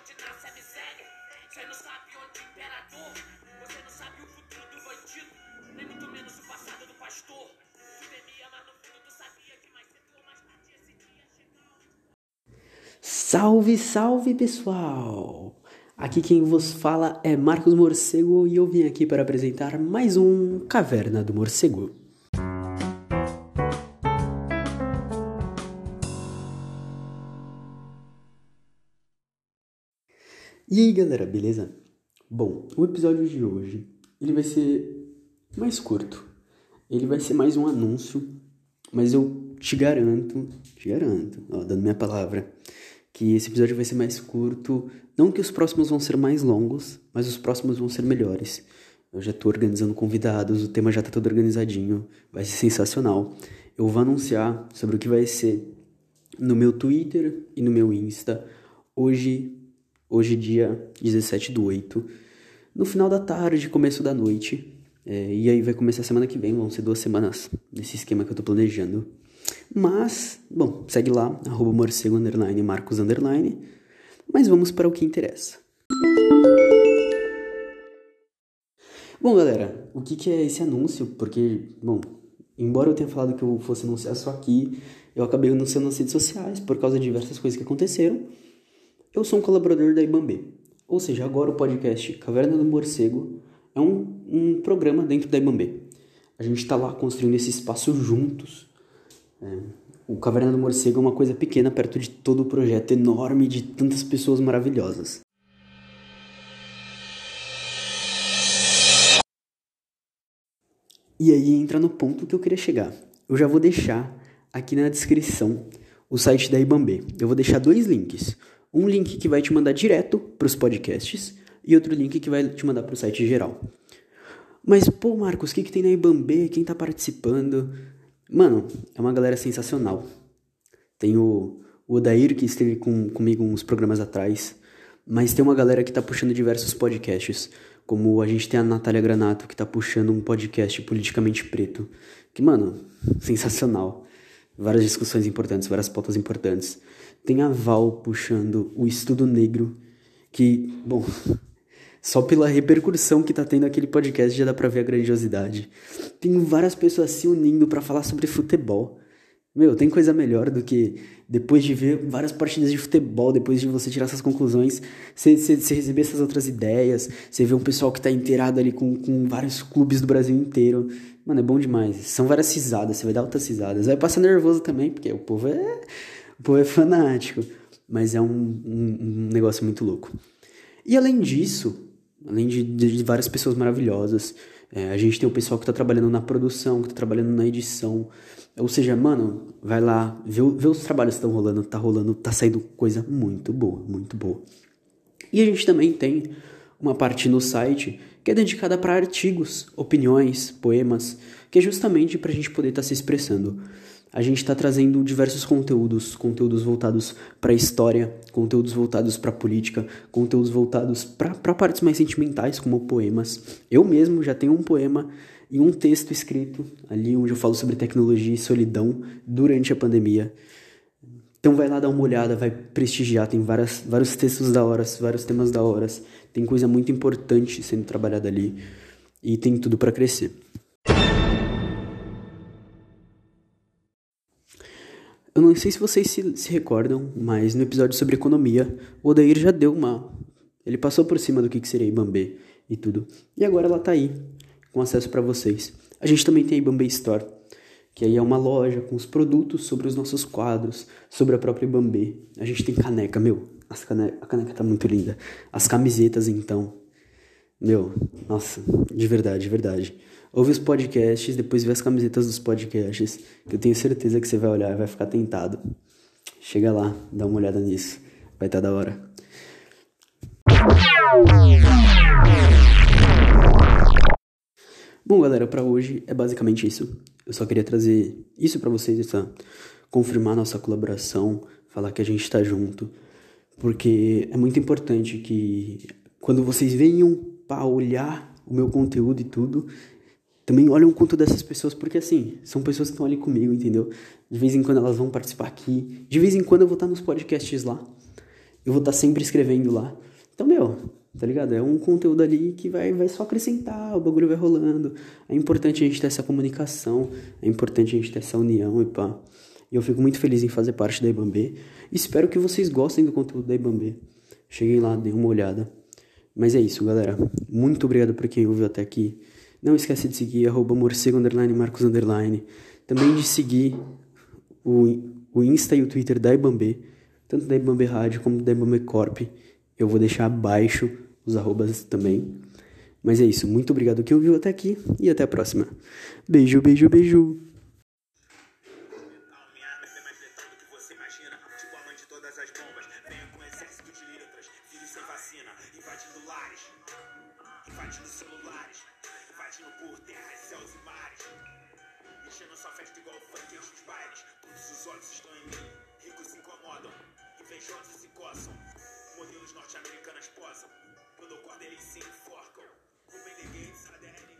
onde nasce a miséria. Você não sabe onde. Você não sabe o futuro do bandido. Nem muito menos o passado do pastor. Tu temia, mas no fundo tu sabia que mais cedo ou mais tarde esse dia chegava. Salve, salve pessoal! Aqui quem vos fala é Marcos Morcego e eu vim aqui para apresentar mais um Caverna do Morcego. E aí galera, beleza? Bom, o episódio de hoje ele vai ser mais curto. Ele vai ser mais um anúncio, mas eu te garanto, te garanto, ó, dando minha palavra, que esse episódio vai ser mais curto. Não que os próximos vão ser mais longos, mas os próximos vão ser melhores. Eu já estou organizando convidados, o tema já está todo organizadinho, vai ser sensacional. Eu vou anunciar sobre o que vai ser no meu Twitter e no meu Insta hoje, hoje dia 17 do 8, no final da tarde, começo da noite. É, e aí vai começar a semana que vem, vão ser duas semanas nesse esquema que eu tô planejando. Mas, bom, segue lá, arroba morcego underline, marcos underline. Mas vamos para o que interessa. Bom, galera, o que, que é esse anúncio? Porque, bom, embora eu tenha falado que eu fosse anunciar só aqui, eu acabei anunciando nas redes sociais por causa de diversas coisas que aconteceram. Eu sou um colaborador da Ibambê. Ou seja, agora o podcast Caverna do Morcego é um, um programa dentro da Ibambê. A gente está lá construindo esse espaço juntos é, o Caverna do Morcego é uma coisa pequena perto de todo o projeto enorme de tantas pessoas maravilhosas. E aí entra no ponto que eu queria chegar. Eu já vou deixar aqui na descrição o site da Ibambê. Eu vou deixar dois links. Um link que vai te mandar direto para os podcasts e outro link que vai te mandar para o site geral. Mas, pô, Marcos, o que, que tem na Ibambê? Quem está participando? Mano, é uma galera sensacional. Tem o, o Odair, que esteve com, comigo uns programas atrás. Mas tem uma galera que tá puxando diversos podcasts. Como a gente tem a Natália Granato, que tá puxando um podcast politicamente preto. Que, mano, sensacional. Várias discussões importantes, várias pautas importantes. Tem a Val puxando o Estudo Negro, que, bom, só pela repercussão que tá tendo aquele podcast já dá pra ver a grandiosidade. Tem várias pessoas se unindo para falar sobre futebol. Meu, tem coisa melhor do que depois de ver várias partidas de futebol, depois de você tirar essas conclusões, você, receber essas outras ideias, você ver um pessoal que tá inteirado ali com, com vários clubes do Brasil inteiro. Mano, é bom demais. São várias risadas, você vai dar outras risadas. Vai passar nervoso também, porque o povo é, povo é fanático. Mas é um, um, um negócio muito louco. E além disso, além de, de várias pessoas maravilhosas. É, a gente tem o pessoal que está trabalhando na produção, que está trabalhando na edição. Ou seja, mano, vai lá, vê, vê os trabalhos que estão rolando, tá rolando, tá saindo coisa muito boa, muito boa. E a gente também tem uma parte no site que é dedicada para artigos, opiniões, poemas, que é justamente para a gente poder estar tá se expressando a gente está trazendo diversos conteúdos, conteúdos voltados para a história, conteúdos voltados para política, conteúdos voltados para partes mais sentimentais, como poemas. Eu mesmo já tenho um poema e um texto escrito ali onde eu falo sobre tecnologia e solidão durante a pandemia. Então vai lá dar uma olhada, vai prestigiar, tem várias, vários textos da hora, vários temas da hora, tem coisa muito importante sendo trabalhada ali e tem tudo para crescer. Eu não sei se vocês se, se recordam, mas no episódio sobre economia, o Odair já deu uma. Ele passou por cima do que, que seria Ibambê e tudo. E agora ela tá aí, com acesso para vocês. A gente também tem a Ibambê Store, que aí é uma loja com os produtos sobre os nossos quadros, sobre a própria Ibambê. A gente tem caneca, meu. Cane... A caneca tá muito linda. As camisetas, então. Meu, nossa, de verdade, de verdade. Ouve os podcasts, depois vê as camisetas dos podcasts, que eu tenho certeza que você vai olhar e vai ficar tentado. Chega lá, dá uma olhada nisso. Vai estar tá da hora. Bom, galera, para hoje é basicamente isso. Eu só queria trazer isso para vocês, essa, confirmar nossa colaboração, falar que a gente tá junto, porque é muito importante que quando vocês venham para olhar o meu conteúdo e tudo, também olham o conto dessas pessoas, porque assim, são pessoas que estão ali comigo, entendeu? De vez em quando elas vão participar aqui, de vez em quando eu vou estar nos podcasts lá, eu vou estar sempre escrevendo lá. Então, meu, tá ligado? É um conteúdo ali que vai, vai só acrescentar, o bagulho vai rolando. É importante a gente ter essa comunicação, é importante a gente ter essa união e pá. E eu fico muito feliz em fazer parte da Ibambê. Espero que vocês gostem do conteúdo da Ibambê. Cheguem lá, deem uma olhada. Mas é isso, galera. Muito obrigado por quem ouviu até aqui. Não esquece de seguir arroba morcego underline marcos underline. Também de seguir o, o Insta e o Twitter da Ibambê, tanto da Ibambê Rádio como da Ibambê Corp. Eu vou deixar abaixo os arrobas também. Mas é isso, muito obrigado que ouviu até aqui e até a próxima. Beijo, beijo, beijo. os olhos estão em mim, ricos se incomodam, invejosos se coçam modelos norte-americanas posam. Quando o eles se enforcam. Com Gates, ADN